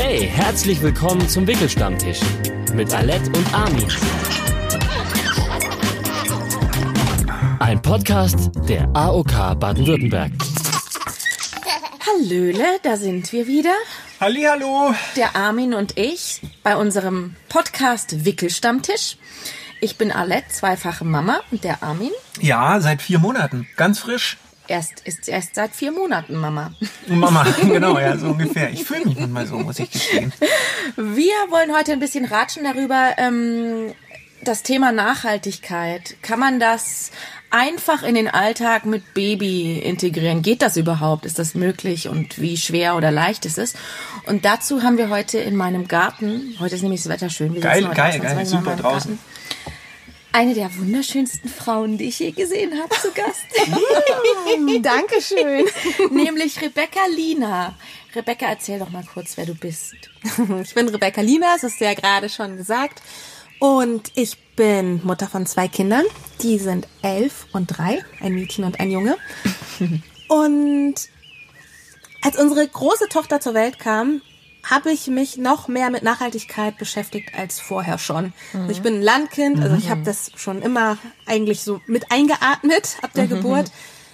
Hey, herzlich willkommen zum Wickelstammtisch mit Alette und Armin. Ein Podcast der AOK Baden-Württemberg. Hallöle, da sind wir wieder. Hallihallo. Der Armin und ich bei unserem Podcast Wickelstammtisch. Ich bin Alette, zweifache Mama und der Armin. Ja, seit vier Monaten. Ganz frisch. Erst ist erst seit vier Monaten Mama. Mama, genau, ja, so ungefähr. Ich fühle mich manchmal so, muss ich gestehen. Wir wollen heute ein bisschen ratschen darüber, ähm, das Thema Nachhaltigkeit. Kann man das einfach in den Alltag mit Baby integrieren? Geht das überhaupt? Ist das möglich? Und wie schwer oder leicht ist es? Und dazu haben wir heute in meinem Garten, heute ist nämlich das Wetter schön. Wir Geil, geil, geil, super draußen. Garten. Eine der wunderschönsten Frauen, die ich je gesehen habe, zu Gast. Dankeschön. Nämlich Rebecca Lina. Rebecca, erzähl doch mal kurz, wer du bist. Ich bin Rebecca Lina, das hast du ja gerade schon gesagt. Und ich bin Mutter von zwei Kindern. Die sind elf und drei, ein Mädchen und ein Junge. Und als unsere große Tochter zur Welt kam, habe ich mich noch mehr mit Nachhaltigkeit beschäftigt als vorher schon. Also ich bin ein Landkind, also ich habe das schon immer eigentlich so mit eingeatmet ab der Geburt.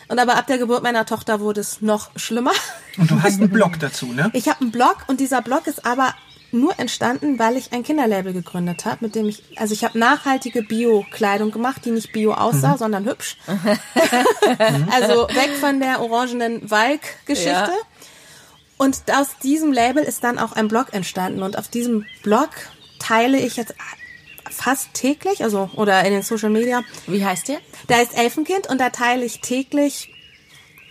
Und aber ab der Geburt meiner Tochter wurde es noch schlimmer. Und du hast einen Blog dazu, ne? Ich habe einen Blog und dieser Blog ist aber nur entstanden, weil ich ein Kinderlabel gegründet habe, mit dem ich, also ich habe nachhaltige Bio-Kleidung gemacht, die nicht Bio aussah, sondern hübsch. also weg von der orangenen Walk-Geschichte. Ja. Und aus diesem Label ist dann auch ein Blog entstanden und auf diesem Blog teile ich jetzt fast täglich, also oder in den Social Media, Wie heißt der? da ist Elfenkind und da teile ich täglich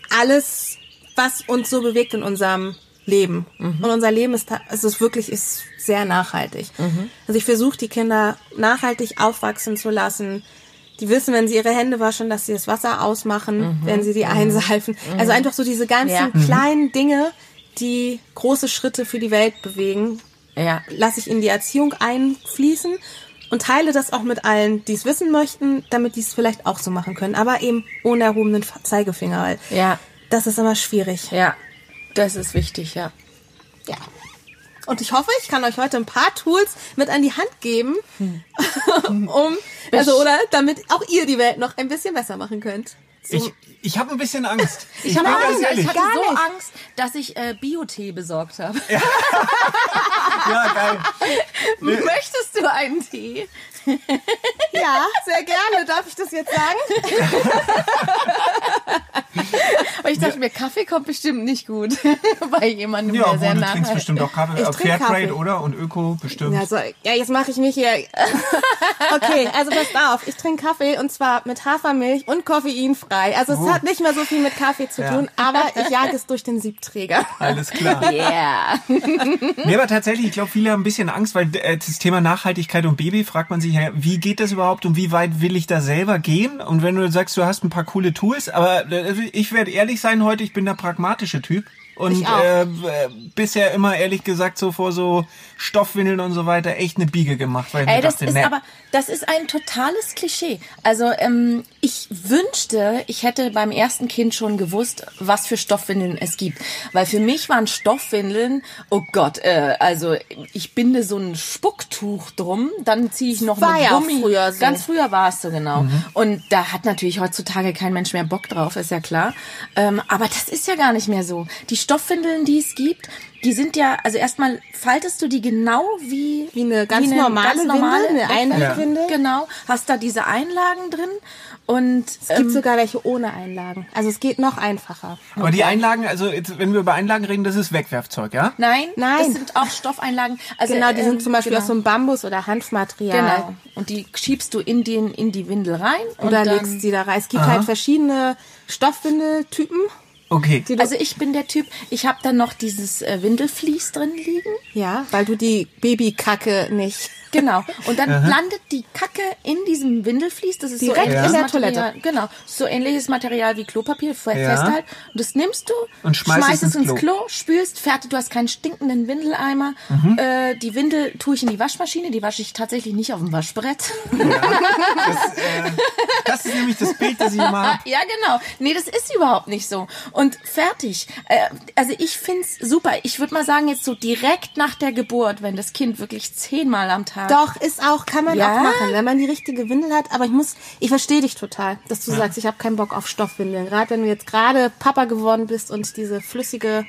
alles, was uns so bewegt in unserem Leben. Und unser Leben ist, ta- es ist wirklich ist sehr nachhaltig. Also ich versuche die Kinder nachhaltig aufwachsen zu lassen. Die wissen, wenn sie ihre Hände waschen, dass sie das Wasser ausmachen, wenn sie die einseifen. Also einfach so diese ganzen Ja. kleinen Dinge, die große Schritte für die Welt bewegen, Ja. lasse ich in die Erziehung einfließen und teile das auch mit allen, die es wissen möchten, damit die es vielleicht auch so machen können. Aber eben ohne erhobenen Zeigefinger. Weil Ja. Das ist immer schwierig. Ja. Das ist wichtig, ja. Ja. Und ich hoffe, ich kann euch heute ein paar Tools mit an die Hand geben, um, also oder damit auch ihr die Welt noch ein bisschen besser machen könnt. Ich, ich habe ein bisschen Angst. Ich, hab bin Angst, ich hatte Gar so nicht. Angst, dass ich äh, Biotee besorgt habe. Ja, geil. Möchtest du einen Tee? Ja, sehr gerne. Darf ich das jetzt sagen? Dachte mir, Kaffee kommt bestimmt nicht gut bei jemandem, Ja, der sehr du nah trinkst bestimmt auch Kaffee. Ich äh, Fairtrade, Kaffee. oder? Und Öko bestimmt. Ja, so, ja, jetzt mache ich mich hier. Okay, also passt auf. Ich trinke Kaffee und zwar mit Hafermilch und koffeinfrei. Also es Oh. hat nicht mehr so viel mit Kaffee zu Ja. tun, aber ich jage es durch den Siebträger. Alles klar. Yeah. Nee, aber tatsächlich, ich glaube, viele haben ein bisschen Angst, weil äh, das Thema Nachhaltigkeit und Baby fragt man sich wie geht das überhaupt und wie weit will ich da selber gehen? Und wenn du sagst, du hast ein paar coole Tools, aber äh, ich werde ehrlich sein heute, ich bin der pragmatische Typ. Und äh, bisher immer ehrlich gesagt so vor so Stoffwindeln und so weiter echt eine Biege gemacht, weil Ey, das dachte, ist nee. aber, das ist ein totales Klischee. Also ähm, ich wünschte, ich hätte beim ersten Kind schon gewusst, was für Stoffwindeln es gibt, weil für mich waren Stoffwindeln, oh Gott, äh, also ich binde so ein Spucktuch drum, dann ziehe ich noch War eine ja Gummi. früher so. Ganz früher war es so genau. Mhm. Und da hat natürlich heutzutage kein Mensch mehr Bock drauf, ist ja klar. Ähm, aber das ist ja gar nicht mehr so. Die Stoffwindeln, die es gibt, die sind ja, also erstmal faltest du die genau wie Wie eine ganz normale Windel, eine Einwegwindel. Genau, hast da diese Einlagen drin und Es gibt sogar welche ohne Einlagen. Also es geht noch einfacher. Aber die Einlagen, also jetzt, wenn wir über Einlagen reden, das ist Wegwerfzeug, ja? nein, Nein. das sind auch Stoffeinlagen. Also, Genau, die ähm, sind zum Beispiel genau. aus so einem Bambus oder Hanfmaterial. Genau. Und die schiebst du in den in die Windel rein und Oder dann, legst die da rein. Es gibt halt verschiedene Stoffwindeltypen. Okay. Also ich bin der Typ, ich habe dann noch dieses äh, Windelflies drin liegen. ja, weil du die Babykacke nicht Genau. Und dann landet die Kacke in diesem Windelflies. Das ist Direkt so in ähnliches der Material. Toilette. Genau. So ähnliches Material wie Klopapier fe- Ja. festhalten. Und das nimmst du, Und schmeißt es ins Klo. spülst, fertig. Du hast keinen stinkenden Windeleimer. Mhm. Äh, die Windel tue ich in die Waschmaschine. Die wasche ich tatsächlich nicht auf dem Waschbrett. Das, äh, das ist nämlich das Bild, das ich immer habe. Ja, genau. Nee, das ist überhaupt nicht so. Und fertig. Äh, also ich find's super. Ich würde mal sagen, jetzt so direkt nach der Geburt, wenn das Kind wirklich zehnmal am Tag. Doch, ist auch, kann man Ja? auch machen, wenn man die richtige Windel hat. Aber ich muss, ich verstehe dich total, dass du sagst, ich habe keinen Bock auf Stoffwindeln. Gerade wenn du jetzt gerade Papa geworden bist und diese flüssige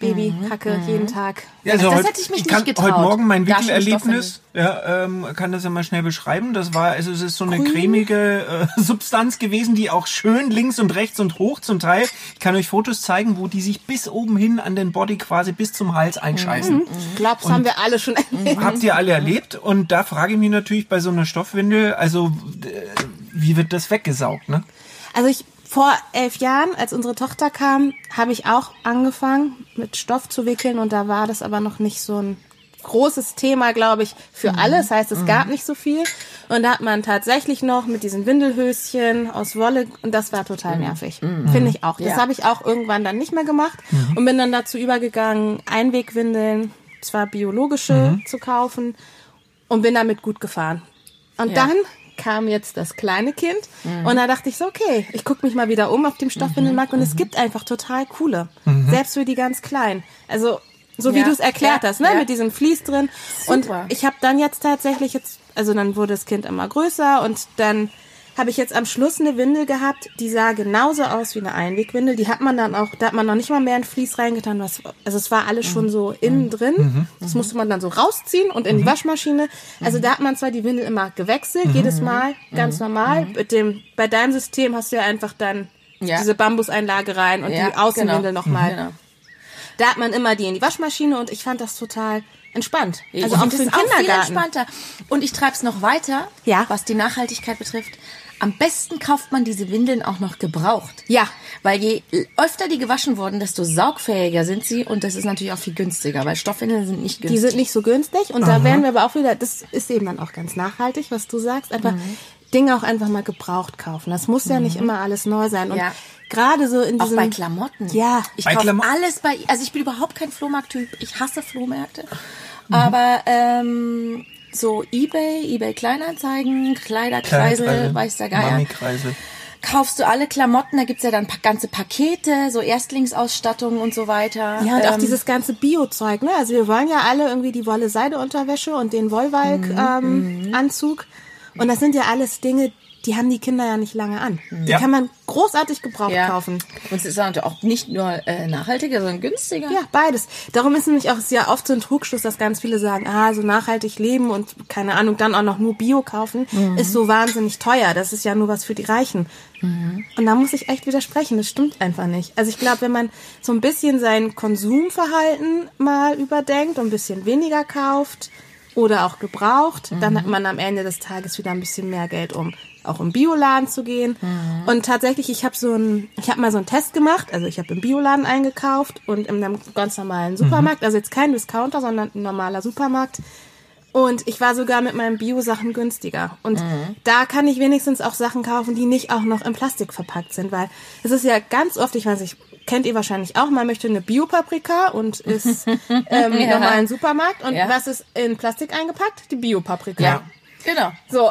Babykacke jeden Tag. Ja, also Das heute, hätte ich mich ich kann nicht getraut. heute Morgen mein Wickelerlebnis, ja, ähm, kann das ja mal schnell beschreiben. Das war, also es ist so eine cremige äh, Substanz gewesen, die auch schön links und rechts und hoch zum Teil. Ich kann euch Fotos zeigen, wo die sich bis oben hin an den Body quasi bis zum Hals einscheißen. Ich glaube, das haben wir alle schon erlebt. Habt ihr alle erlebt? Und da frage ich mich natürlich bei so einer Stoffwindel, also äh, wie wird das weggesaugt, ne? Also ich vor elf Jahren, als unsere Tochter kam, habe ich auch angefangen mit Stoff zu wickeln und da war das aber noch nicht so ein großes Thema, glaube ich, für alle. Das heißt, es gab nicht so viel. Und da hat man tatsächlich noch mit diesen Windelhöschen aus Wolle und das war total nervig. Finde ich auch. Das Ja. habe ich auch irgendwann dann nicht mehr gemacht und bin dann dazu übergegangen, Einwegwindeln, zwar biologische zu kaufen und bin damit gut gefahren. Und Ja. dann kam jetzt das kleine Kind und da dachte ich so, okay, ich gucke mich mal wieder um auf dem Stoffwindelmarkt und es gibt einfach total coole, selbst für die ganz kleinen. Also so wie Ja, du es erklärt ja, hast, ne, ja. mit diesem Vlies drin. Und Super. ich habe dann jetzt tatsächlich jetzt, also dann wurde das Kind immer größer und dann habe ich jetzt am Schluss eine Windel gehabt, die sah genauso aus wie eine Einwegwindel. Die hat man dann auch, da hat man noch nicht mal mehr ein Vlies reingetan. Was, also es war alles schon so innen drin. Das musste man dann so rausziehen und in die Waschmaschine. Also da hat man zwar die Windel immer gewechselt, jedes Mal, ganz normal. Mit dem, bei deinem System hast du ja einfach dann Ja. diese Bambuseinlage rein und Ja, die Außenwindel genau. nochmal. Genau. Da hat man immer die in die Waschmaschine und ich fand das total entspannt. Also Also auch für den ist auch viel Kindergarten. entspannter. Und ich treibe es noch weiter, Ja. was die Nachhaltigkeit betrifft. Am besten kauft man diese Windeln auch noch gebraucht. Ja. Weil je öfter die gewaschen wurden, desto saugfähiger sind sie und das ist natürlich auch viel günstiger, weil Stoffwindeln sind nicht Die günstig. sind nicht so günstig und da werden wir aber auch wieder, das ist eben dann auch ganz nachhaltig, was du sagst, einfach Mhm. Dinge auch einfach mal gebraucht kaufen. Das muss ja nicht immer alles neu sein. Und Ja. gerade so in auch diesem... bei Klamotten. Ja. Ich Bei kaufe Klamo- alles bei, also ich bin überhaupt kein Flohmarkttyp. Ich hasse Flohmärkte. Mhm. Aber ähm, so eBay, eBay Kleinanzeigen, Kleiderkreisel, Kleiderkreisel, weiß der Geier. Mami-Kreisel. kaufst du alle Klamotten, da gibt's ja dann pa- ganze Pakete, so Erstlingsausstattung und so weiter. Ja, und auch Ähm, dieses ganze Bio-Zeug, ne? Also wir wollen ja alle irgendwie die Wolle-Seide-Unterwäsche und den Mhm, Wollwalk-ähm, Und das sind ja alles Dinge, die haben die Kinder ja nicht lange an. Die Ja. kann man großartig gebraucht ja. kaufen. Und es ist natürlich auch nicht nur äh, nachhaltiger, sondern günstiger. Ja, beides. Darum ist nämlich auch sehr oft so ein Trugschluss, dass ganz viele sagen, ah, so nachhaltig leben und keine Ahnung, dann auch noch nur Bio kaufen, ist so wahnsinnig teuer. Das ist ja nur was für die Reichen. Und da muss ich echt widersprechen. Das stimmt einfach nicht. Also ich glaube, wenn man so ein bisschen sein Konsumverhalten mal überdenkt und ein bisschen weniger kauft oder auch gebraucht, dann hat man am Ende des Tages wieder ein bisschen mehr Geld, um auch im Bioladen zu gehen. Und tatsächlich, ich habe so ein, ich habe mal so einen Test gemacht. Also ich habe im Bioladen eingekauft und in einem ganz normalen Supermarkt. Also jetzt kein Discounter, sondern ein normaler Supermarkt. Und ich war sogar mit meinen Bio-Sachen günstiger. Und da kann ich wenigstens auch Sachen kaufen, die nicht auch noch in Plastik verpackt sind, weil es ist ja ganz oft, ich weiß nicht, kennt ihr wahrscheinlich auch, man möchte eine Bio-Paprika und ist ähm, Ja. nochmal im Supermarkt. Und Ja. was ist in Plastik eingepackt? Die Bio-Paprika. Ja. Genau. So,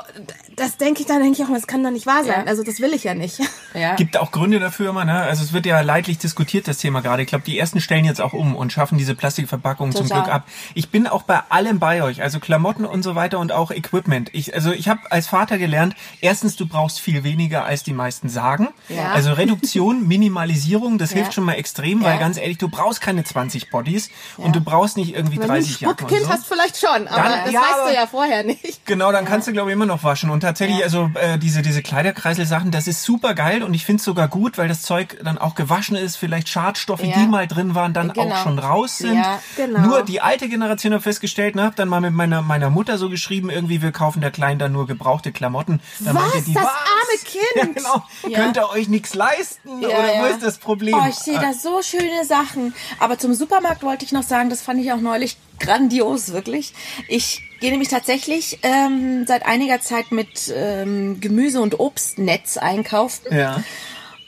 das denke ich dann, denke ich auch, das kann doch nicht wahr sein. Ja. Also das will ich ja nicht. Ja. Gibt auch Gründe dafür immer, ne? Also es wird ja leidlich diskutiert, das Thema gerade. Ich glaube, die ersten stellen jetzt auch um und schaffen diese Plastikverpackungen zum. Glück ab. Ich bin auch bei allem bei euch, also Klamotten und so weiter und auch Equipment. Ich, also ich habe als Vater gelernt, erstens, du brauchst viel weniger, als die meisten sagen. Ja. Also Reduktion, Minimalisierung, das Ja. hilft schon mal extrem, weil ganz ehrlich, du brauchst keine 20 Bodies und du brauchst nicht irgendwie Wenn du ein 30 Jacken und Spuckkind so. hast, vielleicht schon, aber Dann- das ja, weißt aber- du ja vorher nicht. Genau, dann kannst du glaube ich immer noch waschen. Und tatsächlich, also äh, diese diese Kleiderkreisel-Sachen, das ist super geil und ich finde es sogar gut, weil das Zeug dann auch gewaschen ist, vielleicht Schadstoffe, Ja. die mal drin waren, dann Genau. auch schon raus sind. Ja, genau. Nur die alte Generation hat festgestellt, ne, hab dann mal mit meiner meiner Mutter so geschrieben, irgendwie wir kaufen der Kleinen dann nur gebrauchte Klamotten. Dann Was? meinte die, Das was? arme Kind? Ja, genau. Ja. Könnt ihr euch nichts leisten Ja, oder wo ja. ist das Problem? Oh, ich sehe da so schöne Sachen. Aber zum Supermarkt wollte ich noch sagen, das fand ich auch neulich grandios, wirklich. Ich gehe nämlich tatsächlich ähm, seit einiger Zeit mit ähm, Gemüse- und Obstnetz einkaufen. Ja.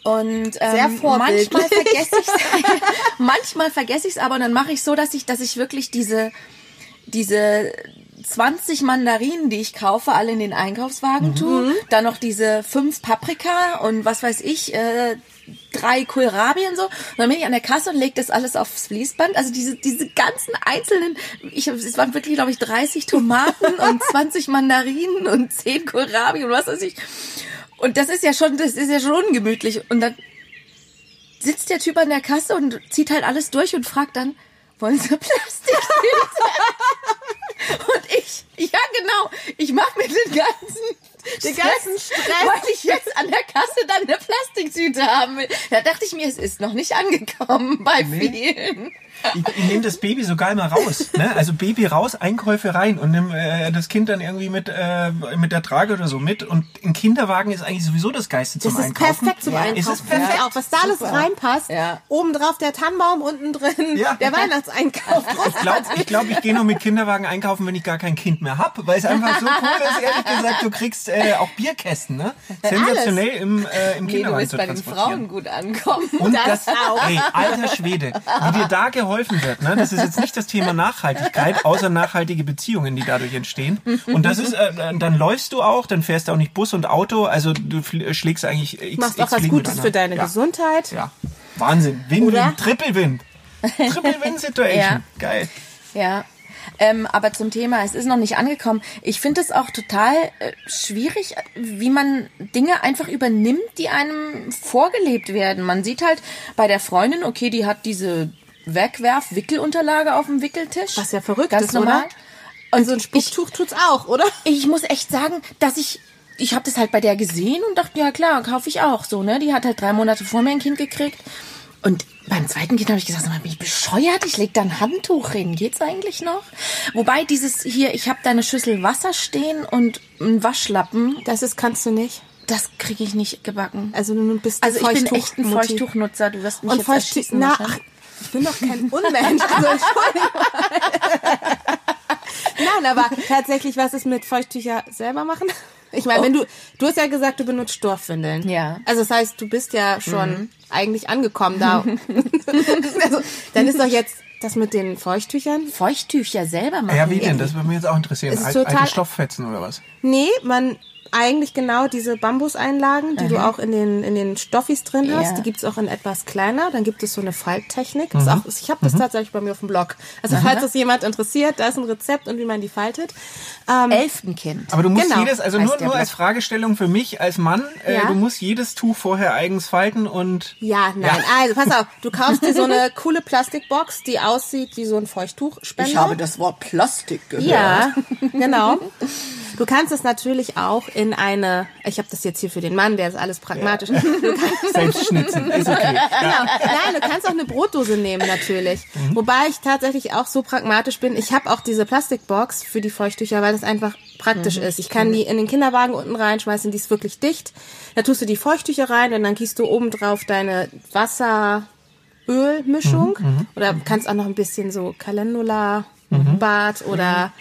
Und ähm, manchmal vergesse ich manchmal vergesse ich es aber und dann mache ich so, dass ich, dass ich wirklich diese diese 20 Mandarinen, die ich kaufe, alle in den Einkaufswagen tue. Dann noch diese fünf Paprika und was weiß ich, äh, drei Kohlrabi und so. Und dann bin ich an der Kasse und lege das alles aufs Fließband. Also diese, diese ganzen einzelnen, ich, hab- es waren wirklich, glaube ich, 30 Tomaten und 20 Mandarinen und 10 Kohlrabi und was weiß ich. Und das ist ja schon, das ist ja schon ungemütlich. Und dann sitzt der Typ an der Kasse und zieht halt alles durch und fragt dann, wollen Sie Plastiktüte? und ich, ja genau, ich mache mir den ganzen, Den ganzen Stress. weil ich jetzt an der Kasse dann eine Plastiktüte haben will. Da dachte ich mir, es ist noch nicht angekommen bei vielen. Ich, ich nehme das Baby sogar immer raus. Ne? Also Baby raus, Einkäufe rein und nimm äh, das Kind dann irgendwie mit, äh, mit der Trage oder so mit. Und ein Kinderwagen ist eigentlich sowieso das Geiste zum Das ist Einkaufen. perfekt zum Ja. Einkaufen. Ist es perfekt? Auch was da alles Super. reinpasst. Ja. Obendrauf der Tannenbaum, unten drin Ja. der Weihnachtseinkauf. Ich glaube, ich, glaub, ich gehe nur mit Kinderwagen einkaufen, wenn ich gar kein Kind mehr hab, weil es einfach so cool ist, ehrlich gesagt, du kriegst äh, auch Bierkästen, ne? Sensationell im, äh, im Nee, du Kinderwagen willst zu bei den. Frauen gut ankommen. Und Das das, auch. ey, alter Schwede, wie dir da geholfen wird, ne? Das ist jetzt nicht das Thema Nachhaltigkeit, außer nachhaltige Beziehungen, die dadurch entstehen. Und das ist, äh, dann läufst du auch, dann fährst du auch nicht Bus und Auto, also du fl- schlägst eigentlich x, Machst x auch was Gutes für deine ja. Gesundheit. Ja, Wahnsinn. Win-win, Oder? Triple-Win. Triple-Win-Situation. Ja. Geil. Ja. Ähm, aber zum Thema, es ist noch nicht angekommen. Ich finde es auch total äh, schwierig, wie man Dinge einfach übernimmt, die einem vorgelebt werden. Man sieht halt bei der Freundin, okay, die hat diese Wegwerf-Wickelunterlage auf dem Wickeltisch. Was ja verrückt Ganz ist, normal. oder? Und so ein Spucktuch tut's auch, oder? Ich muss echt sagen, dass ich ich habe das halt bei der gesehen und dachte, ja klar, kaufe ich auch so, ne? Die hat halt drei Monate vor mir ein Kind gekriegt. Und beim zweiten Kind habe ich gesagt, sag mal, bin ich bescheuert? Ich leg da ein Handtuch hin. Geht's eigentlich noch? Wobei dieses hier, ich habe da eine Schüssel Wasser stehen und einen Waschlappen, Das ist, kannst du nicht. das kriege ich nicht gebacken. Also du bist Also ich bin echt ein Mutti. Feuchtuchnutzer. Du wirst mich Und jetzt erschießen. na, ach. Ich bin doch kein Unmensch. Also Entschuldigung. Nein, aber tatsächlich, was ist mit Feuchttücher selber machen? Ich meine, wenn du, du hast ja gesagt, du benutzt Stoffwindeln. Ja. Also das heißt, du bist ja schon eigentlich angekommen da. also, dann ist doch jetzt das mit den Feuchttüchern. Feuchttücher selber machen. Ja, wie denn? Das würde mich jetzt auch interessieren. Es ist Al total- alte Stofffetzen oder was? Nee, man eigentlich genau diese Bambuseinlagen, die du auch in den in den Stoffis drin hast, Ja. die gibt's auch in etwas kleiner. Dann gibt es so eine Falttechnik. Das ist auch, ich habe das tatsächlich bei mir auf dem Blog. Also falls das jemand interessiert, da ist ein Rezept und wie man die faltet. Ähm, Elfenkind. Aber du musst Genau, jedes, also nur, nur als. Fragestellung für mich als Mann, äh, Ja. du musst jedes Tuch vorher eigens falten und ja, nein. Also pass auf, du kaufst dir so eine coole Plastikbox, die aussieht wie so ein Feuchttuchspender. das Wort Plastik gehört. Ja, genau. Du kannst es natürlich auch in eine, ich habe das jetzt hier für den Mann, der ist alles pragmatisch. Du kannst, selbst schnitzen. Ist okay. genau. Nein, du kannst auch eine Brotdose nehmen natürlich. Wobei ich tatsächlich auch so pragmatisch bin. Ich habe auch diese Plastikbox für die Feuchttücher, weil das einfach praktisch ist. Ich kann die in den Kinderwagen unten reinschmeißen, die ist wirklich dicht. Da tust du die Feuchttücher rein und dann gießt du oben drauf deine Wasser-Öl-Mischung. Oder kannst auch noch ein bisschen so Calendula, Bad oder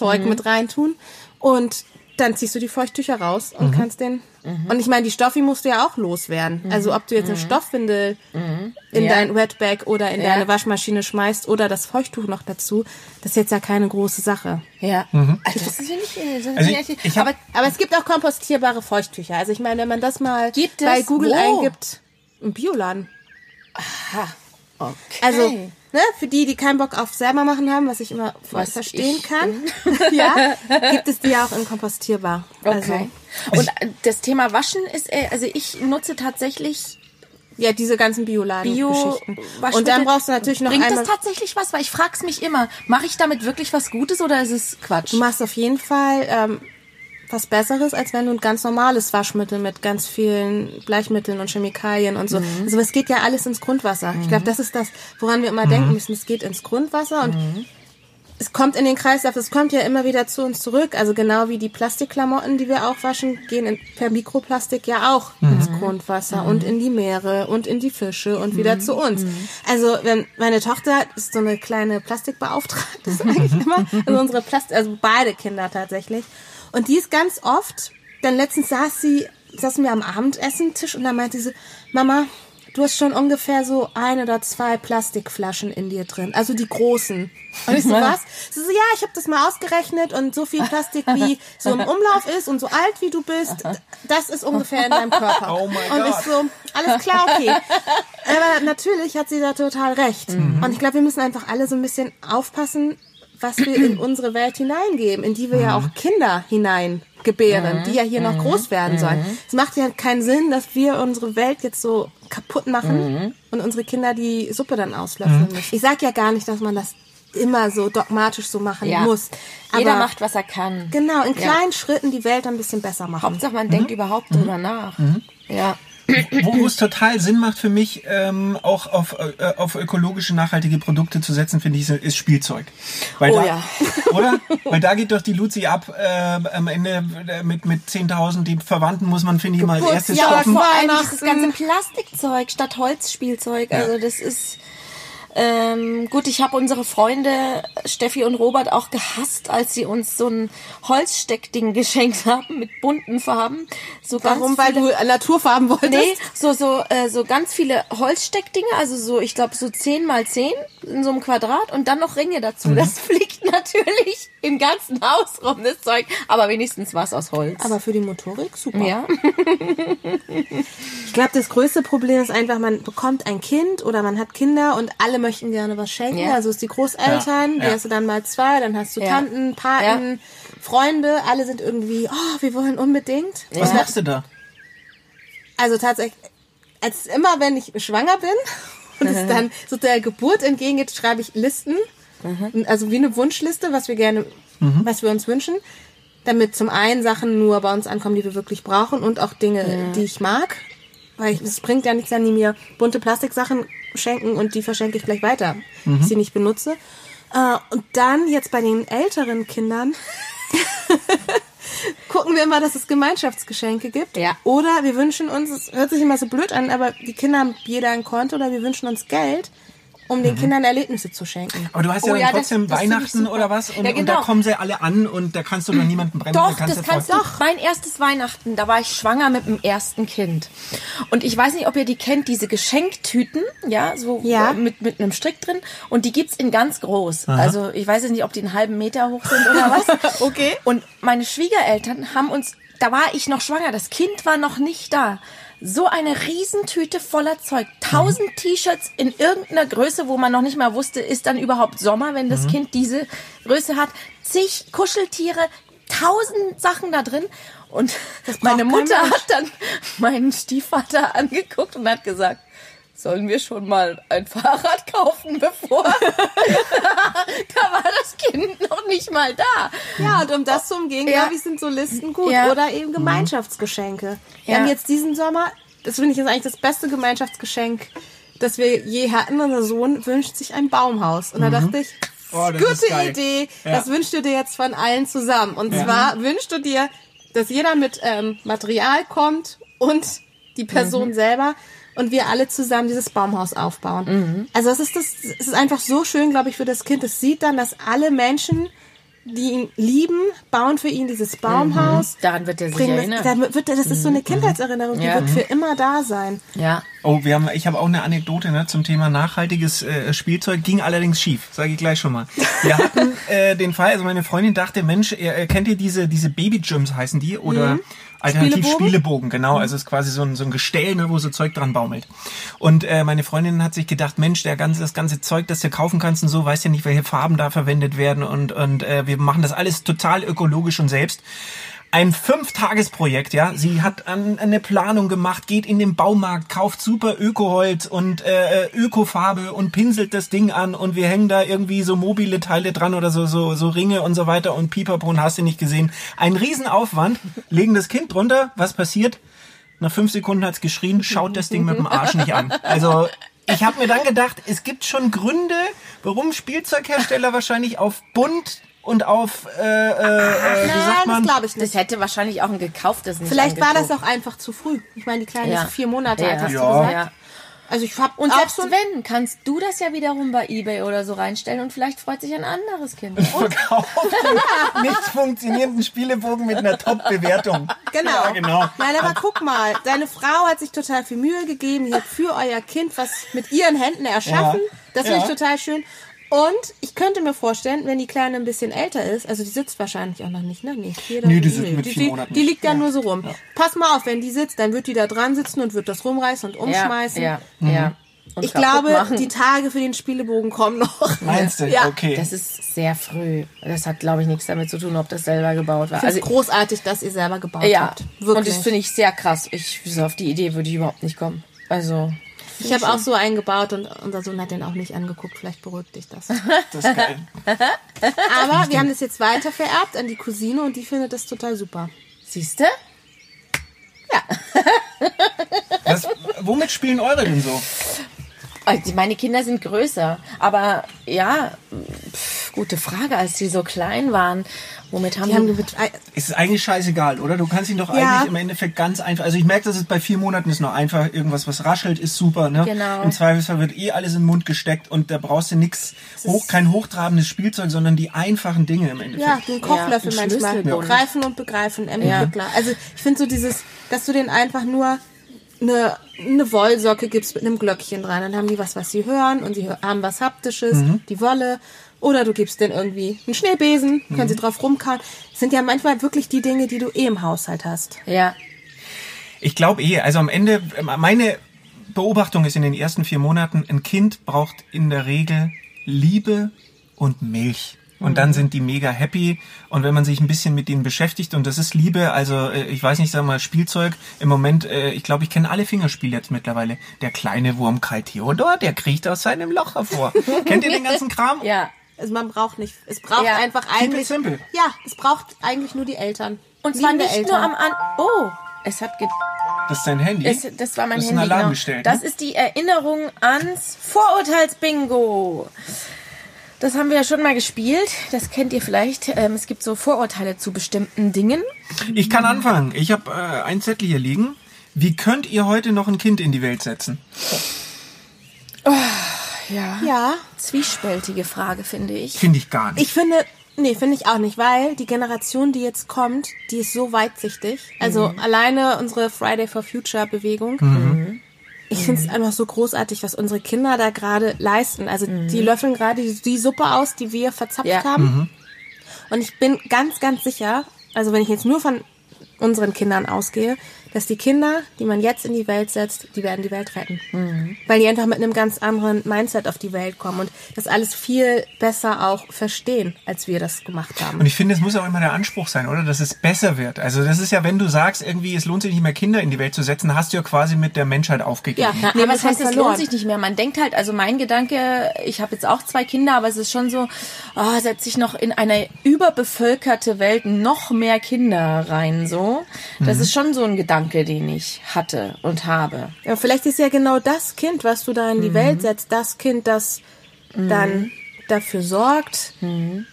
Waschzeug mit reintun. Und dann ziehst du die Feuchttücher raus und kannst den. Und ich meine, die Stoffi musst du ja auch loswerden. Also ob du jetzt eine Stoffwindel in Ja. dein Wetbag oder in Ja. deine Waschmaschine schmeißt oder das Feuchttuch noch dazu, das ist jetzt ja keine große Sache. Ja. Also das finde ich, äh, das Also finde ich- ich, aber Aber es gibt auch kompostierbare Feuchttücher. Also ich meine, wenn man das mal Gibt bei? Google Wo? eingibt, im Bioladen. Okay. Also, ne, für die, die keinen Bock auf selber machen haben, was ich immer Was verstehen ich kann, ja, gibt es die ja auch in kompostierbar. Also, Okay. Und äh, das Thema Waschen ist, äh, also ich nutze tatsächlich ja, diese ganzen Bioladen-Geschichten. Bio Und dann brauchst du natürlich noch Bringt einmal... das tatsächlich was? Weil ich frag's mich immer, mache ich damit wirklich was Gutes oder ist es Quatsch? Du machst auf jeden Fall ähm, was Besseres, als wenn du ein ganz normales Waschmittel mit ganz vielen Bleichmitteln und Chemikalien und so. Mhm. Also es geht ja alles ins Grundwasser. Ich glaube, das ist das, woran wir immer denken müssen. Es geht ins Grundwasser und Mhm. es kommt in den Kreislauf, es kommt ja immer wieder zu uns zurück. Also genau wie die Plastikklamotten, die wir auch waschen, gehen in, per Mikroplastik ja auch Mhm. ins Grundwasser und in die Meere und in die Fische und wieder zu uns. Mhm. Also wenn meine Tochter ist so eine kleine Plastikbeauftragte, ist eigentlich immer, also unsere Plastik, also beide Kinder tatsächlich. Und die ist ganz oft, dann letztens saß sie, saßen wir am Abendessentisch und dann meinte sie, Mama, du hast schon ungefähr so ein oder zwei Plastikflaschen in dir drin, also die großen. Und ich so, was? Sie so, ja, ich habe das mal ausgerechnet und so viel Plastik wie so im Umlauf ist und so alt wie du bist, das ist ungefähr in deinem Körper. Oh mein und Gott. ich so, alles klar, okay. Aber natürlich hat sie da total recht. Und ich glaube, wir müssen einfach alle so ein bisschen aufpassen, was wir in unsere Welt hineingeben, in die wir ja auch Kinder hineingebären, die ja hier noch groß werden sollen. Es macht ja keinen Sinn, dass wir unsere Welt jetzt so kaputt machen und unsere Kinder die Suppe dann auslöffeln müssen. Ich sag ja gar nicht, dass man das immer so dogmatisch so machen Ja. muss. Jeder Aber macht, was er kann. Genau, in Ja. kleinen Schritten die Welt ein bisschen besser machen. Hauptsache, man denkt überhaupt drüber nach. Ja. Wo, wo es total Sinn macht für mich, ähm, auch auf, äh, auf ökologische, nachhaltige Produkte zu setzen, finde ich, ist Spielzeug. Weil Oh da, ja. Oder? Weil da geht doch die Luzi ab äh, am Ende äh, mit, mit 10.000. Die Verwandten muss man, finde ich, mal als erstes Ja, aber stoppen. vor allem dieses ganze Plastikzeug statt Holzspielzeug. Also das ist ähm, gut. Ich habe unsere Freunde Steffi und Robert auch gehasst, als sie uns so ein Holzsteckding geschenkt haben mit bunten Farben. So ganz Warum? Weil viele- du Naturfarben wolltest? Nee, so, so, äh, so ganz viele Holzsteckdinge, also so, ich glaube, so 10 mal 10 in so einem Quadrat und dann noch Ringe dazu. Mhm. Das fliegt natürlich im ganzen Haus rum, das Zeug. Aber wenigstens war es aus Holz. Aber für die Motorik super. ja. Ich glaube, das größte Problem ist einfach, man bekommt ein Kind oder man hat Kinder und alle möchten gerne was schenken. Ja. Also es die Großeltern, Ja, die ja. hast du dann mal zwei, dann hast du Ja. Tanten, Paten, Freunde, alle sind irgendwie, oh, wir wollen unbedingt. Was Ja. machst du da? Also tatsächlich, als immer, wenn ich schwanger bin und es dann so der Geburt entgegengeht, schreibe ich Listen. Also wie eine Wunschliste, was wir gerne, was wir uns wünschen. Damit zum einen Sachen nur bei uns ankommen, die wir wirklich brauchen und auch Dinge, die ich mag. Weil ich, es bringt ja nichts, wenn die mir bunte Plastiksachen schenken und die verschenke ich gleich weiter, wenn ich sie nicht benutze. Äh, und dann jetzt bei den älteren Kindern gucken wir immer, dass es Gemeinschaftsgeschenke gibt. Ja. Oder wir wünschen uns, es hört sich immer so blöd an, aber die Kinder haben jeder ein Konto oder wir wünschen uns Geld, um den Kindern Erlebnisse zu schenken. Aber du hast Oh ja dann ja, das- trotzdem das Weihnachten super. oder was und, Ja, und da genau. kommen sie alle an und da kannst du noch niemanden bremsen. Doch, da das du kannst du. voll- Mein erstes Weihnachten, da war ich schwanger mit dem ersten Kind. Und ich weiß nicht, ob ihr die kennt, diese Geschenktüten, ja, so Ja. äh, mit, mit einem Strick drin. Und die gibt's in ganz groß. Also ich weiß jetzt nicht, ob die einen halben Meter hoch sind oder was. Okay. Und meine Schwiegereltern haben uns, da war ich noch schwanger, das Kind war noch nicht da. So eine Riesentüte voller Zeug. Tausend T-Shirts in irgendeiner Größe, wo man noch nicht mal wusste, ist dann überhaupt Sommer, wenn das Kind diese Größe hat. Zig Kuscheltiere, tausend Sachen da drin. Und meine Mutter hat dann meinen Stiefvater angeguckt und hat gesagt, sollen wir schon mal ein Fahrrad kaufen, bevor da war das Kind noch nicht mal da. Ja, und um das zu umgehen, Ja. glaube ich, sind so Listen gut. Ja. Oder eben Gemeinschaftsgeschenke. Wir Ja. haben jetzt diesen Sommer, das finde ich jetzt eigentlich das beste Gemeinschaftsgeschenk, das wir je hatten. Unser Sohn wünscht sich ein Baumhaus. Und da dachte ich, Oh, gute. Idee, Ja. das wünschst du dir jetzt von allen zusammen. Und zwar wünschst du dir, dass jeder mit ähm, Material kommt und die Person selber und wir alle zusammen dieses Baumhaus aufbauen. Also es ist das, es ist einfach so schön, glaube ich, für das Kind. Es sieht dann, dass alle Menschen, die ihn lieben, bauen für ihn dieses Baumhaus. Daran wird er sich erinnern. das, da wird, das ist so eine Kindheitserinnerung, die Ja. wird für immer da sein. Ja. Oh, wir haben, ich habe auch eine Anekdote ne, zum Thema nachhaltiges äh, Spielzeug, ging allerdings schief, sage ich gleich schon mal. Wir hatten äh, den Fall, also meine Freundin dachte, Mensch, äh, kennt ihr diese diese Baby Gyms heißen die oder alternativ Spielebogen? Spielebogen, genau, also es ist quasi so ein, so ein Gestell, ne, wo so Zeug dran baumelt. Und äh, meine Freundin hat sich gedacht, Mensch, der ganze das ganze Zeug, das du kaufen kannst und so, weißt ja nicht, welche Farben da verwendet werden und und äh, wir machen das alles total ökologisch und selbst ein Fünf-Tages-Projekt, ja. Sie hat an, eine Planung gemacht, geht in den Baumarkt, kauft super Ökoholz und äh, Ökofarbe und pinselt das Ding an und wir hängen da irgendwie so mobile Teile dran oder so, so, so Ringe und so weiter und Pipapo hast du nicht gesehen. Ein Riesenaufwand, legen das Kind drunter, was passiert? Nach fünf Sekunden hat's geschrien, schaut das Ding mit dem Arsch nicht an. Also ich habe mir dann gedacht, es gibt schon Gründe, warum Spielzeughersteller wahrscheinlich auf bunt und auf, äh, äh, äh, wie sagt Nein, das man? glaube ich nicht. Das hätte wahrscheinlich auch ein gekauftes nicht Vielleicht war das angeguckt. auch einfach zu früh. Ich meine, die Kleine Ja. ist vier Monate Ja. alt, hast Ja. du gesagt. Ja. Also ich habe Und auch selbst so ein wenn, kannst du das ja wiederum bei Ebay oder so reinstellen und vielleicht freut sich ein anderes Kind. Verkauft den nicht funktionierenden Spielebogen mit einer Top-Bewertung. Genau. Ja, genau. Nein, aber guck mal, deine Frau hat sich total viel Mühe gegeben, die hat für euer Kind was mit ihren Händen erschaffen. Ja. Das finde Ja. ich total schön. Und ich könnte mir vorstellen, wenn die Kleine ein bisschen älter ist, also die sitzt wahrscheinlich auch noch nicht, ne? Nee, Nee, die sitzt mit die, vier die, Monaten die liegt ja, nur so rum. Pass mal auf, wenn die sitzt, dann wird die da dran sitzen und wird das rumreißen und umschmeißen. Ja, ja, ja. Und Ich glaube, machen. die Tage für den Spielebogen kommen noch. Meinst du? Ja. Okay. das ist sehr früh. Das hat, glaube ich, nichts damit zu tun, ob das selber gebaut war. Also, großartig, dass ihr selber gebaut ja, habt. Wirklich. und das finde ich sehr krass. Ich, so auf die Idee würde ich überhaupt nicht kommen. Also, ich habe auch so einen gebaut und unser Sohn hat den auch nicht angeguckt. Vielleicht beruhigt dich das. Das ist geil. Aber wir haben das jetzt weiter vererbt an die Cousine und die findet das total super. siehst du? Was, womit spielen eure denn so? Also Meine Kinder sind größer, aber ja, pf, gute Frage, als die so klein waren. Womit haben Die die, haben mit, Es ist eigentlich scheißegal, oder? Du kannst ihn doch Ja. eigentlich im Endeffekt ganz einfach. Also ich merke, dass es bei vier Monaten ist noch einfach. Irgendwas, was raschelt, ist super, ne? Genau. Im Zweifelsfall wird eh alles in den Mund gesteckt und da brauchst du nix, hoch, kein hochtrabendes Spielzeug, sondern die einfachen Dinge im Endeffekt. ja, den Kochlöffel Ja, manchmal. Greifen und begreifen, Emmy Ja. Wickler. Also ich finde so dieses, dass du den einfach nur eine, eine Wollsocke gibst mit einem Glöckchen dran. Dann haben die was, was sie hören und sie haben was Haptisches, Mhm. die Wolle. Oder du gibst denen irgendwie einen Schneebesen, können Mhm. sie drauf rumkauen. Das sind ja manchmal wirklich die Dinge, die du eh im Haushalt hast. ja, Ich glaube eh, also am Ende, meine Beobachtung ist in den ersten vier Monaten, ein Kind braucht in der Regel Liebe und Milch. Und dann sind die mega happy. Und wenn man sich ein bisschen mit ihnen beschäftigt, und das ist Liebe, also äh, ich weiß nicht, sag mal, Spielzeug, im Moment, äh, ich glaube, ich kenne alle Fingerspiele jetzt mittlerweile. Der kleine Wurm Kai Theodor, der kriecht aus seinem Loch hervor. Kennt ihr den ganzen Kram? ja. Also man braucht nicht, es braucht Ja, einfach eigentlich, simple. ja, es braucht eigentlich nur die Eltern. Und zwar nicht nur am An... Oh, es hat ge Das ist dein Handy. es, das war mein Das ist ein Handy. Alarm genau. gestellt, Das ne? ist die Erinnerung ans Vorurteilsbingo. Das haben wir ja schon mal gespielt. Das kennt ihr vielleicht. Ähm, es gibt so Vorurteile zu bestimmten Dingen. Ich kann anfangen. Ich habe äh, ein Zettel hier liegen. Wie könnt ihr heute noch ein Kind in die Welt setzen? Ja. Ja, Zwiespältige Frage, finde ich. Finde ich gar nicht. ich finde, nee, finde ich auch nicht, weil die Generation, die jetzt kommt, die ist so weitsichtig. Also Mhm. alleine unsere Friday for Future Bewegung. Mhm. Ich finde es einfach so großartig, was unsere Kinder da gerade leisten. Also die löffeln gerade die, die Suppe aus, die wir verzapft Mhm. Ja. haben. Und ich bin ganz, ganz sicher, also wenn ich jetzt nur von unseren Kindern ausgehe, dass die Kinder, die man jetzt in die Welt setzt, die werden die Welt retten. Mhm. Weil die einfach mit einem ganz anderen Mindset auf die Welt kommen und das alles viel besser auch verstehen, als wir das gemacht haben. Und ich finde, es muss auch immer der Anspruch sein, oder? Dass es besser wird. Also das ist ja, wenn du sagst, irgendwie, es lohnt sich nicht mehr Kinder in die Welt zu setzen, hast du ja quasi mit der Menschheit aufgegeben. Ja. Na, Nee, aber das es heißt, heißt es lohnt sich nicht mehr. Man denkt halt, also mein Gedanke, ich habe jetzt auch zwei Kinder, aber es ist schon so, oh, setze ich noch in eine überbevölkerte Welt noch mehr Kinder rein, so. Das ist schon so ein Gedanke, den ich hatte und habe. Ja, vielleicht ist ja genau das Kind, was du da in die Mhm. Welt setzt, das Kind, das dann dafür sorgt, Mhm.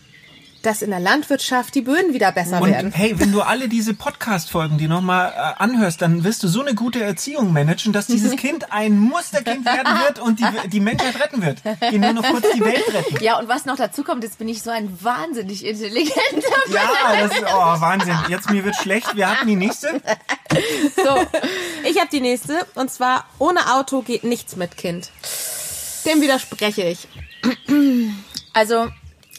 Dass in der Landwirtschaft die Böden wieder besser Und werden. hey, wenn du alle diese Podcast-Folgen, die nochmal äh, anhörst, dann wirst du so eine gute Erziehung managen, dass dieses Kind ein Musterkind werden wird und die, die Menschheit retten wird. Geh nur noch kurz die Welt retten. Ja, und was noch dazu kommt, jetzt bin ich so ein wahnsinnig intelligenter Ja, das ist, oh, Wahnsinn. Jetzt mir wird schlecht. Wir hatten die nächste. So, Ich habe die nächste und zwar ohne Auto geht nichts mit Kind. Dem widerspreche ich. Also,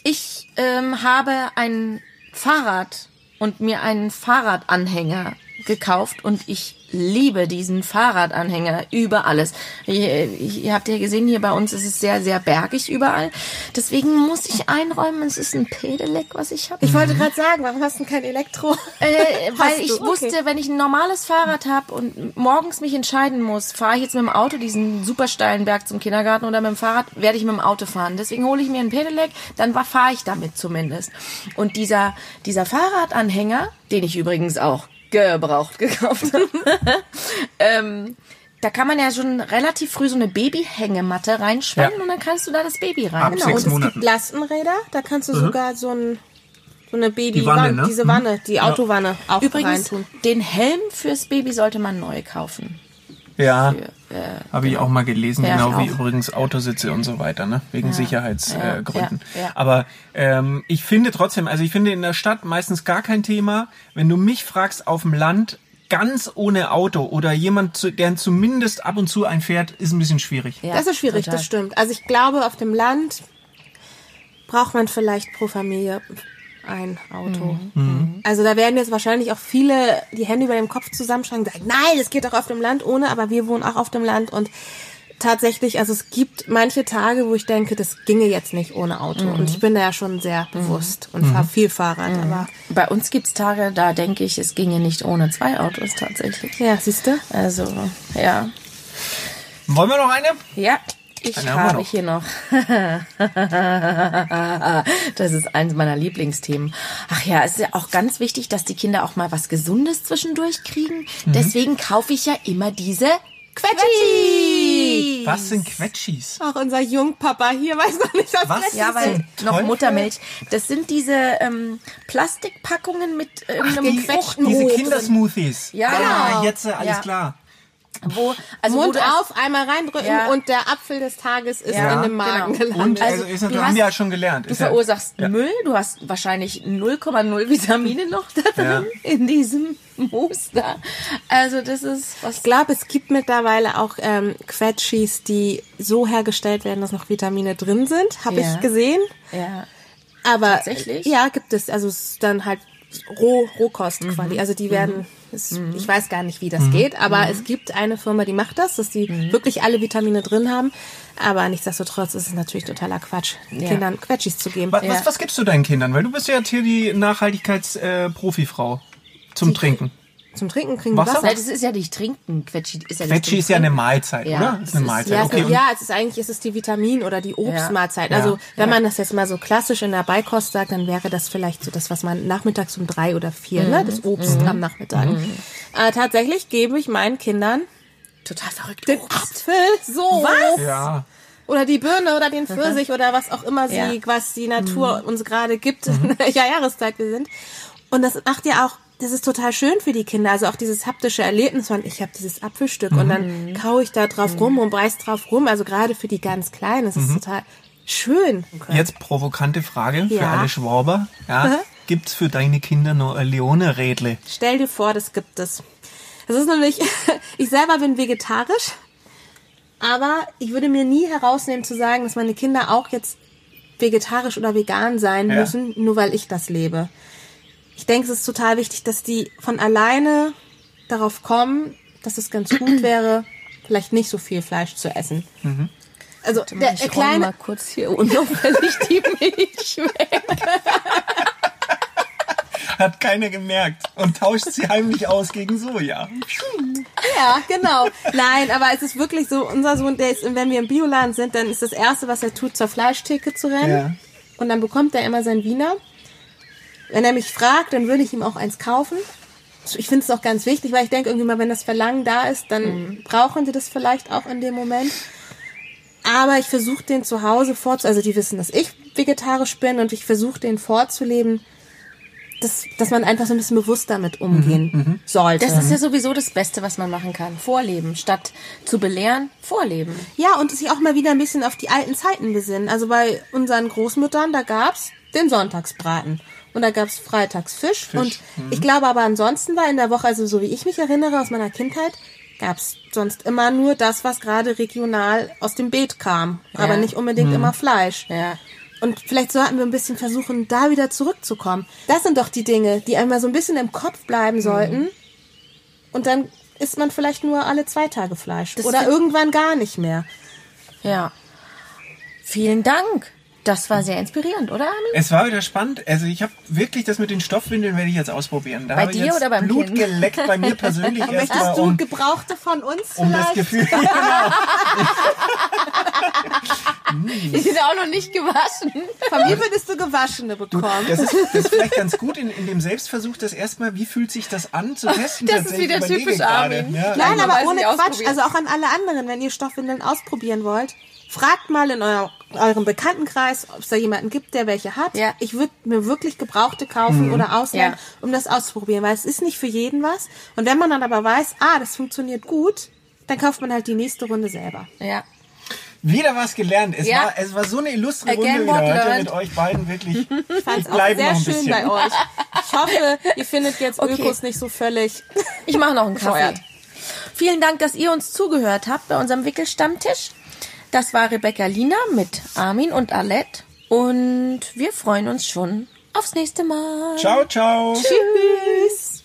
ich ähm, habe ein Fahrrad und mir einen Fahrradanhänger gekauft und ich liebe diesen Fahrradanhänger über alles. Ihr, ihr habt ja gesehen, hier bei uns ist es sehr, sehr bergig überall. Deswegen muss ich einräumen, es ist ein Pedelec, was ich habe. Ich wollte gerade sagen, warum hast du kein Elektro? Äh, weil ich? Okay. wusste, wenn ich ein normales Fahrrad habe und morgens mich entscheiden muss, fahre ich jetzt mit dem Auto diesen super steilen Berg zum Kindergarten oder mit dem Fahrrad, werde ich mit dem Auto fahren. Deswegen hole ich mir ein Pedelec, dann fahre ich damit zumindest. Und dieser, dieser Fahrradanhänger, den ich übrigens auch gebraucht gekauft habe, ähm, da kann man ja schon relativ früh so eine Babyhängematte reinspannen Ja. und dann kannst du da das Baby rein. Ab Genau, sechs und es Monaten. gibt Lastenräder, da kannst du sogar so ein so eine Baby Die Wanne, ne? diese Mhm. Wanne, die Autowanne auch Übrigens, reintun. den Helm fürs Baby sollte man neu kaufen. Ja, habe ich auch mal gelesen, Ja, genau wie auch. übrigens Autositze und so weiter, ne? wegen Sicherheitsgründen. Äh, ja, ja. Aber ähm, ich finde trotzdem, also ich finde in der Stadt meistens gar kein Thema. Wenn du mich fragst, auf dem Land ganz ohne Auto oder jemand, zu- der zumindest ab und zu einfährt, ist ein bisschen schwierig. Ja, das ist schwierig, total. das stimmt. Also ich glaube, auf dem Land braucht man vielleicht pro Familie ein Auto. Mhm. Also da werden jetzt wahrscheinlich auch viele die Hände über dem Kopf zusammenschlagen und sagen, nein, es geht doch auf dem Land ohne, aber wir wohnen auch auf dem Land und tatsächlich, also es gibt manche Tage, wo ich denke, das ginge jetzt nicht ohne Auto. Und ich bin da ja schon sehr bewusst und fahre viel Fahrrad, aber Bei uns gibt's Tage, da denke ich, es ginge nicht ohne zwei Autos tatsächlich. ja, siehst du? Also, ja. Wollen wir noch eine? Ja, ich Eine habe noch. hier noch. das ist eines meiner Lieblingsthemen. Ach ja, es ist ja auch ganz wichtig, dass die Kinder auch mal was Gesundes zwischendurch kriegen. Mhm. Deswegen kaufe ich ja immer diese Quetschi. Was sind Quetschis? Auch unser Jungpapa hier weiß noch nicht, was, Was? Quetschis Ja, weil noch Teufel? Muttermilch. Das sind diese ähm, Plastikpackungen mit irgendeinem die Fruchtenobst Diese. Kindersmoothies. Ja, ah, genau. jetzt äh, alles Ja. klar. Wo, also wo Mund du auf, einmal reindrücken Ja. und der Apfel des Tages ist Ja, in dem Magen genau. gelandet. Und also, Also, ist, du du haben hast- ja schon gelernt. Du verursachst ja. Müll, du hast wahrscheinlich 0,0 Vitamine noch da drin Ja. in diesem Muster. Also das ist was. Ich glaube, es gibt mittlerweile auch ähm, Quetschis, die so hergestellt werden, dass noch Vitamine drin sind. Habe Ja. ich gesehen. Ja. Aber Tatsächlich? ja, gibt es. Also es ist dann halt Roh, Rohkost Mhm. quasi. Also die werden, es, ich weiß gar nicht, wie das geht, aber Mhm. es gibt eine Firma, die macht das, dass die wirklich alle Vitamine drin haben. Aber nichtsdestotrotz ist es natürlich totaler Quatsch, Ja. Kindern Quetschis zu geben. Was, Ja. was, was gibst du deinen Kindern? Weil du bist ja jetzt hier die Nachhaltigkeits-Profifrau zum Trinken. Zum Trinken kriegen Wasser? wir Wasser. Nein, das ist ja nicht trinken. Quetschi ist ja nicht Quetschi ist ja eine. Mahlzeit, Ja, oder? es Ist eine ist- Mahlzeit. Ja, okay. es, ja, es ist eigentlich, es ist die Vitamin- oder die Obstmahlzeit. Ja. Also, wenn Ja. man das jetzt mal so klassisch in der Beikost sagt, dann wäre das vielleicht so das, was man nachmittags um drei oder vier, ne, das Obst am Nachmittag. Äh, tatsächlich gebe ich meinen Kindern Total verrückt. den Apfel so. Was? Ja. Oder die Birne oder den Pfirsich oder was auch immer sie, Ja. was die Natur uns gerade gibt, in welcher Jahreszeit wir sind. Und das macht ja auch, das ist total schön für die Kinder. Also auch dieses haptische Erlebnis von, ich habe dieses Apfelstück und dann kaue ich da drauf rum und beiß drauf rum. Also gerade für die ganz Kleinen, das ist total schön. Jetzt provokante Frage für Ja. alle Schwaber. Ja. Gibt's für deine Kinder ein Leone-Rädle? Stell dir vor, das gibt es. Das ist nämlich, ich selber bin vegetarisch, aber ich würde mir nie herausnehmen zu sagen, dass meine Kinder auch jetzt vegetarisch oder vegan sein Ja. müssen, nur weil ich das lebe. Ich denke, es ist total wichtig, dass die von alleine darauf kommen, dass es ganz gut wäre, vielleicht nicht so viel Fleisch zu essen. Also der, der ich räume kleine, mal kurz hier unauffällig die Milch weg. Hat keiner gemerkt und tauscht sie heimlich aus gegen Soja. Ja, genau. Nein, aber es ist wirklich so, unser Sohn, der ist, wenn wir im Bioladen sind, dann ist das Erste, was er tut, zur Fleischtheke zu rennen. Ja. Und dann bekommt er immer sein Wiener. Wenn er mich fragt, dann würde ich ihm auch eins kaufen. Ich finde es auch ganz wichtig, weil ich denke irgendwie mal, wenn das Verlangen da ist, dann brauchen die das vielleicht auch in dem Moment. Aber ich versuche den zu Hause vorzu... Also die wissen, dass ich vegetarisch bin und ich versuche den vorzuleben, dass, dass man einfach so ein bisschen bewusst damit umgehen sollte. Das ist ja sowieso das Beste, was man machen kann. Vorleben. Statt zu belehren, vorleben. Ja, und sich auch mal wieder ein bisschen auf die alten Zeiten besinnen. Also bei unseren Großmüttern, da gab's den Sonntagsbraten. Und da gab's freitags Fisch. Und ich glaube aber ansonsten war in der Woche, also so wie ich mich erinnere aus meiner Kindheit, gab's sonst immer nur das, was gerade regional aus dem Beet kam. Aber Ja. nicht unbedingt immer Fleisch. Ja. Und vielleicht sollten wir ein bisschen versuchen, da wieder zurückzukommen. Das sind doch die Dinge, die einmal so ein bisschen im Kopf bleiben sollten. Und dann isst man vielleicht nur alle zwei Tage Fleisch. Das Oder irgendwann gar nicht mehr. Ja. Vielen Dank. Das war sehr inspirierend, oder, Armin? Es war wieder spannend. Also ich habe wirklich das mit den Stoffwindeln werde ich jetzt ausprobieren. Da Bei dir jetzt oder beim Blut Kind? geleckt bei mir persönlich erstmal, Möchtest du um, Gebrauchte von uns um das vielleicht? Gefühl. genau. Die sind auch noch nicht gewaschen. Von mir würdest du gewaschene bekommen. Das ist, das ist vielleicht ganz gut in, in dem Selbstversuch, das erstmal, wie fühlt sich das an zu testen? Das ist wieder typisch. Armin. Ja. Nein, aber ohne Quatsch. Also auch an alle anderen, wenn ihr Stoffwindeln ausprobieren wollt, fragt mal in euer, eurem Bekanntenkreis, ob es da jemanden gibt, der welche hat. Ja. Ich würde mir wirklich Gebrauchte kaufen oder ausleihen, Ja. um das auszuprobieren, weil es ist nicht für jeden was. Und wenn man dann aber weiß, ah, das funktioniert gut, dann kauft man halt die nächste Runde selber. Ja. Wieder was gelernt. Es, Ja. war, es war so eine illustre Again, Runde wieder heute learned. mit euch beiden, wirklich. Ich fand es auch Bleiben sehr noch ein schön bisschen. bei euch. Ich hoffe, ihr findet jetzt Okay. Ökos nicht so völlig. Ich mache noch einen Kaffee. Vielen Dank, dass ihr uns zugehört habt bei unserem Wickelstammtisch. Das war Rebecca Lina mit Armin und Alette. Und wir freuen uns schon aufs nächste Mal. Ciao, ciao. Tschüss.